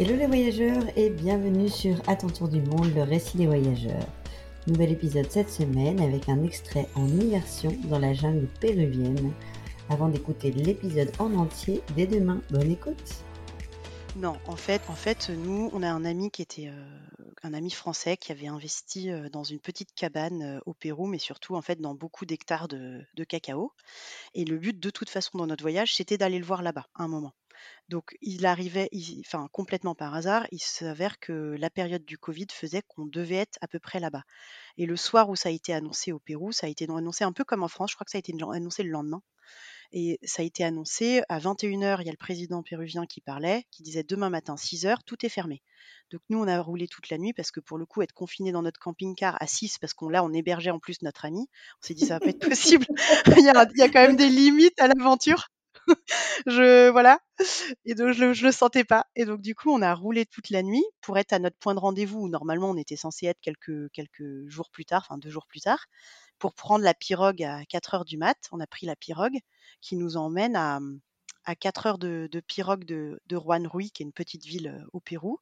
Hello les voyageurs et bienvenue sur À tour du monde, le récit des voyageurs. Nouvel épisode cette semaine avec un extrait en immersion dans la jungle péruvienne. Avant d'écouter l'épisode en entier, dès demain, bonne écoute. Non, en fait, en fait, nous, on a un ami qui était euh, un ami français qui avait investi euh, dans une petite cabane euh, au Pérou, mais surtout en fait dans beaucoup d'hectares de cacao. Et le but, de toute façon, dans notre voyage, c'était d'aller le voir là-bas, à un moment. Donc, il arrivait, enfin, complètement par hasard, il s'avère que la période du Covid faisait qu'on devait être à peu près là-bas. Et le soir où ça a été annoncé au Pérou, ça a été annoncé un peu comme en France, je crois que ça a été annoncé le lendemain. Et ça a été annoncé à 21h, il y a le président péruvien qui parlait, qui disait demain matin 6h, tout est fermé. Donc nous, on a roulé toute la nuit parce que pour le coup, être confiné dans notre camping-car à 6, parce qu'on là, on hébergeait en plus notre ami, on s'est dit ça va pas être possible. il y a quand même des limites à l'aventure. je voilà. Et donc je le, sentais pas. Et donc du coup on a roulé toute la nuit pour être à notre point de rendez-vous où normalement on était censé être quelques quelques jours plus tard enfin deux jours plus tard pour prendre la pirogue à 4 heures du mat. On a pris la pirogue qui nous emmène à à 4 heures de, de pirogue de, de Juan Rui, qui est une petite ville euh, au Pérou,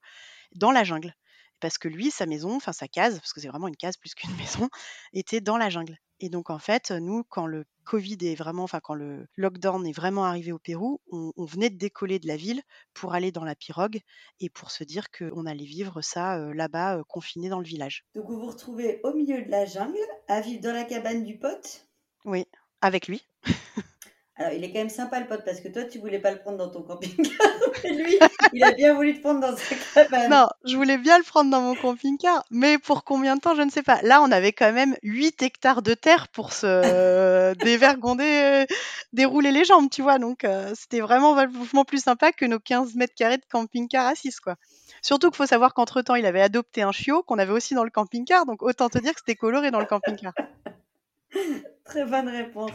dans la jungle. Parce que lui, sa maison, enfin sa case, parce que c'est vraiment une case plus qu'une maison, était dans la jungle. Et donc en fait, nous, quand le Covid est vraiment, enfin quand le lockdown est vraiment arrivé au Pérou, on, on venait de décoller de la ville pour aller dans la pirogue et pour se dire qu'on allait vivre ça euh, là-bas, euh, confiné dans le village. Donc vous vous retrouvez au milieu de la jungle, à vivre dans la cabane du pote? Oui, avec lui. Alors il est quand même sympa le pote parce que toi tu voulais pas le prendre dans ton camping-car, mais lui il a bien voulu te prendre dans sa cabane. Non, je voulais bien le prendre dans mon camping-car, mais pour combien de temps, je ne sais pas. Là, on avait quand même 8 hectares de terre pour se dévergonder, euh, dérouler les jambes, tu vois. Donc, euh, c'était vraiment vachement plus sympa que nos 15 mètres carrés de camping-car à 6, quoi. Surtout qu'il faut savoir qu'entre-temps, il avait adopté un chiot qu'on avait aussi dans le camping-car, donc autant te dire que c'était coloré dans le camping-car. Très bonne réponse.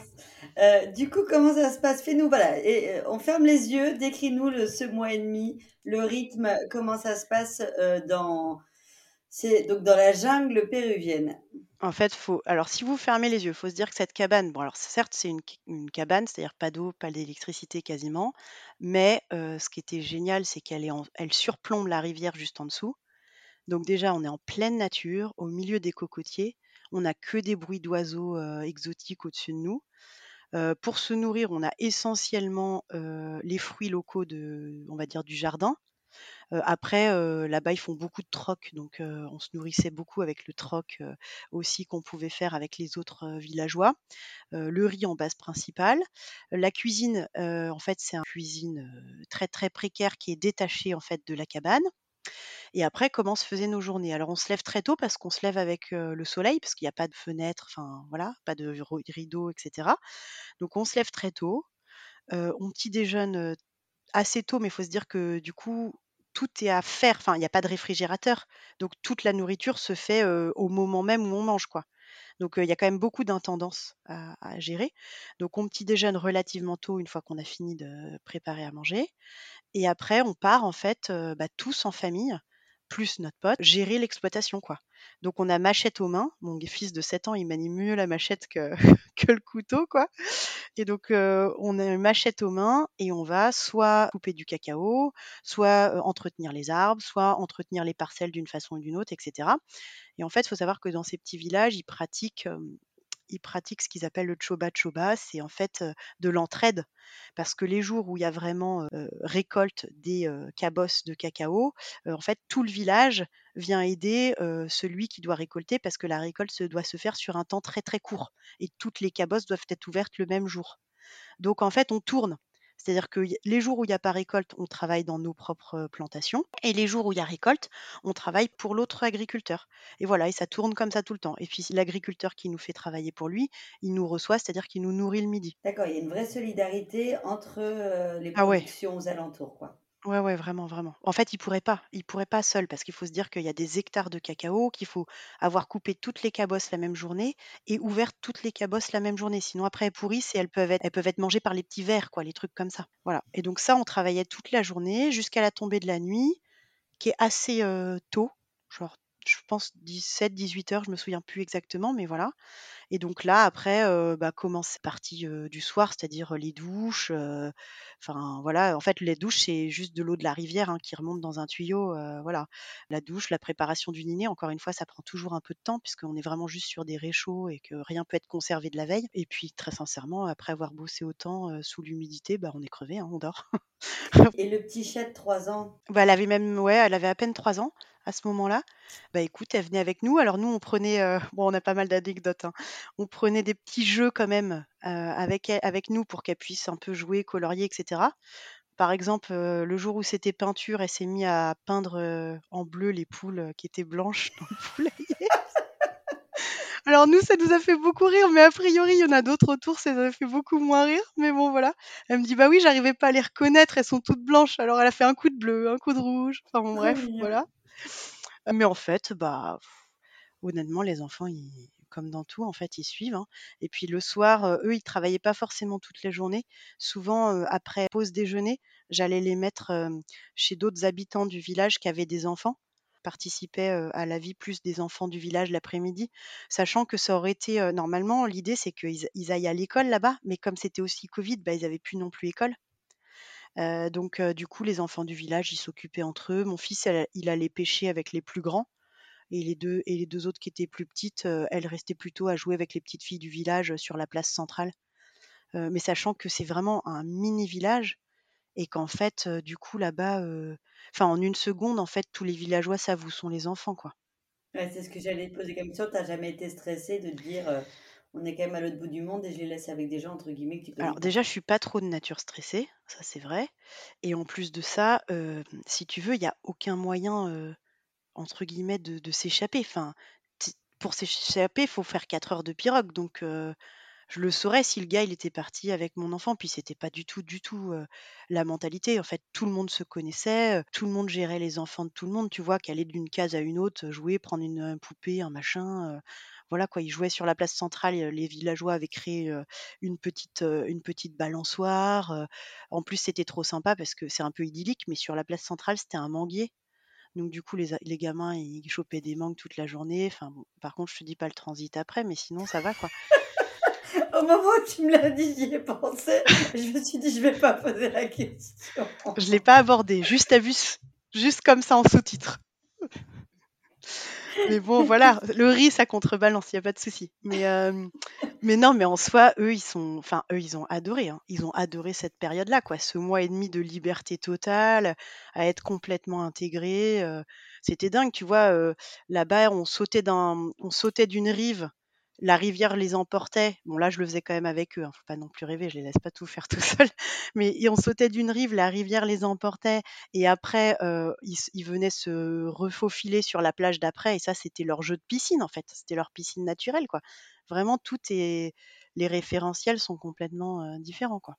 Euh, du coup, comment ça se passe? Fais-nous, voilà, et, euh, on ferme les yeux, décris-nous ce mois et demi, le rythme, comment ça se passe euh, dans, c'est donc dans la jungle péruvienne. En fait, faut. Alors, si vous fermez les yeux, faut se dire que cette cabane, bon, alors certes, c'est une, cabane, c'est-à-dire pas d'eau, pas d'électricité quasiment, mais ce qui était génial, c'est qu'elle elle surplombe la rivière juste en dessous. Donc déjà, on est en pleine nature, au milieu des cocotiers. On n'a que des bruits d'oiseaux euh, exotiques au-dessus de nous. Euh, pour se nourrir, on a essentiellement euh, les fruits locaux on va dire, du jardin. Après, là-bas, ils font beaucoup de troc, donc on se nourrissait beaucoup avec le troc aussi qu'on pouvait faire avec les autres villageois. Le riz en base principale. La cuisine, en fait, c'est une cuisine très très précaire qui est détachée en fait de la cabane. Et après, comment se faisaient nos journées? Alors, on se lève très tôt parce qu'on se lève avec le soleil, parce qu'il n'y a pas de fenêtre, enfin voilà, pas de ro- rideau, etc. Donc, on se lève très tôt. On petit déjeune assez tôt, mais il faut se dire que du coup, tout est à faire. Enfin, il n'y a pas de réfrigérateur. Donc, toute la nourriture se fait au moment même où on mange, quoi. Donc, il y a quand même beaucoup d'intendance à, gérer. Donc, on petit déjeune relativement tôt une fois qu'on a fini de préparer à manger. Et après, on part en fait bah, tous en famille, plus notre pote, gérer l'exploitation quoi. Donc on a machette aux mains. Mon fils de 7 ans, il manie mieux la machette que, le couteau quoi. Et donc euh, on a une machette aux mains et on va soit couper du cacao, soit euh, entretenir les arbres, soit entretenir les parcelles d'une façon ou d'une autre, etc. Et en fait, il faut savoir que dans ces petits villages, ils pratiquent euh, ils pratiquent ce qu'ils appellent le choba choba, c'est en fait de l'entraide, parce que les jours où il y a vraiment récolte des cabosses de cacao, en fait tout le village vient aider celui qui doit récolter, parce que la récolte doit se faire sur un temps très très court, et toutes les cabosses doivent être ouvertes le même jour. Donc en fait, on tourne. C'est-à-dire que les jours où il n'y a pas récolte, on travaille dans nos propres plantations. Et les jours où il y a récolte, on travaille pour l'autre agriculteur. Et voilà, et ça tourne comme ça tout le temps. Et puis l'agriculteur qui nous fait travailler pour lui, il nous reçoit, c'est-à-dire qu'il nous nourrit le midi. D'accord, il y a une vraie solidarité entre les Ah ouais, productions aux alentours, quoi. Ouais, ouais, vraiment, vraiment. En fait, il pourrait pas, il pourrait pas seul, parce qu'il faut se dire qu'il y a des hectares de cacao, qu'il faut avoir coupé toutes les cabosses la même journée et ouvert toutes les cabosses la même journée. Sinon, après, elles pourrissent et elles peuvent être, mangées par les petits vers, quoi, les trucs comme ça. Voilà. Et donc ça, on travaillait toute la journée jusqu'à la tombée de la nuit, qui est assez tôt, genre, je pense 17, 18 heures, je me souviens plus exactement, mais voilà. Et donc là, après, heu, bah, commence la partie, du soir, c'est-à-dire, les douches, enfin voilà. En fait, les douches, c'est juste de l'eau de la rivière, hein, qui remonte dans un tuyau, voilà. La douche, la préparation du dîner, encore une fois, ça prend toujours un peu de temps puisqu'on est vraiment juste sur des réchauds et que rien peut être conservé de la veille. Et puis très sincèrement, après avoir bossé autant, sous l'humidité, bah, on est crevé, hein, on dort. Et le petit chat de 3 ans? Bah, elle avait même ouais, elle avait à peine 3 ans à ce moment-là. Bah, écoute, elle venait avec nous. Alors nous, on prenait, heu, bon, on a pas mal d'anecdotes, hein. On prenait des petits jeux quand même, heu, avec elle avec nous pour qu'elle puisse un peu jouer, colorier et cetera. Par exemple, heu, le jour où c'était peinture, elle s'est mis à peindre, en bleu les poules, qui étaient blanches dans le poulailler. Alors nous, ça nous a fait beaucoup rire, mais a priori, il y en a d'autres autour, ça les a fait beaucoup moins rire. Mais bon, voilà. Elle me dit: «Bah oui, j'arrivais pas à les reconnaître, elles sont toutes blanches». Alors elle a fait un coup de bleu, un coup de rouge, enfin bon Trop bref, voilà. Mais en fait, bah, honnêtement, les enfants, ils comme dans tout, en fait, ils suivent, hein. Et puis le soir, heu, eux, ils travaillaient pas forcément toute la journée. Souvent, heu, après pause déjeuner, j'allais les mettre, chez d'autres habitants du village qui avaient des enfants, participaient, à la vie plus des enfants du village l'après-midi, sachant que ça aurait été, normalement, l'idée, c'est qu'ils ils aillent à l'école là-bas, mais comme c'était aussi covid, bah, ils avaient plus non plus école. Donc du coup, les enfants du village, ils s'occupaient entre eux. Mon fils, il allait pêcher avec les plus grands et les 2 et les 2 autres qui étaient plus petites, elles restaient plutôt à jouer avec les petites filles du village, sur la place centrale. Mais sachant que c'est vraiment un mini village et qu'en fait, du coup là-bas, enfin en une seconde, en fait, tous les villageois savent où sont les enfants, quoi. C'est ce que j'allais te poser comme question. Tu as jamais été stressée de dire, «On est quand même à l'autre bout du monde et je les laisse avec des gens entre guillemets que tu connais Alors pas»? déjà, je suis pas trop de nature stressée, ça c'est vrai. Et en plus de ça, hem, si tu veux, il y a aucun moyen, heu, entre guillemets de de s'échapper. Enfin, pour s'échapper, il faut faire 4 heures de pirogue. Donc heu, je le saurais si le gars, il était parti avec mon enfant. Puis c'était pas du tout, du tout, la mentalité. En fait, tout le monde se connaissait, tout le monde gérait les enfants de tout le monde, tu vois? Qu'aller d'une case à une autre, jouer, prendre une, poupée, un machin, voilà quoi. Ils jouaient sur la place centrale, les villageois avaient créé, une petite, heu, une petite balançoire. En plus, c'était trop sympa parce que c'est un peu idyllique, mais sur la place centrale, c'était un manguier. Donc du coup, les gamins, ils chopaient des mangues toute la journée. Enfin bon, par contre, je te dis pas le transit après, mais sinon ça va, quoi. Au moment où tu me l'as dit, j'y ai pensé. Je me suis dit: «Je vais pas poser la question». Je l'ai pas abordé, juste à vue juste comme ça en sous-titres. Mais bon, voilà, le riz, ça contrebalance, il y a pas de souci. Mais hem, mais non, mais en soi, eux, ils sont enfin, eux, ils ont adoré, hein. Ils ont adoré cette période-là, quoi. Ce mois et demi de liberté totale, à être complètement intégrés, heu, c'était dingue, tu vois? Heu, là-bas, on sautait d'un on sautait d'une rive, la rivière les emportait. Bon là, je le faisais quand même avec eux, hein, faut pas non plus rêver, je les laisse pas tout faire tout seuls. Mais on sautait d'une rive, la rivière les emportait et après, heu, ils venaient se refaufiler sur la plage d'après et ça, c'était leur jeu de piscine, en fait. C'était leur piscine naturelle, quoi. Vraiment, tout est les référentiels sont complètement, heu, différents, quoi.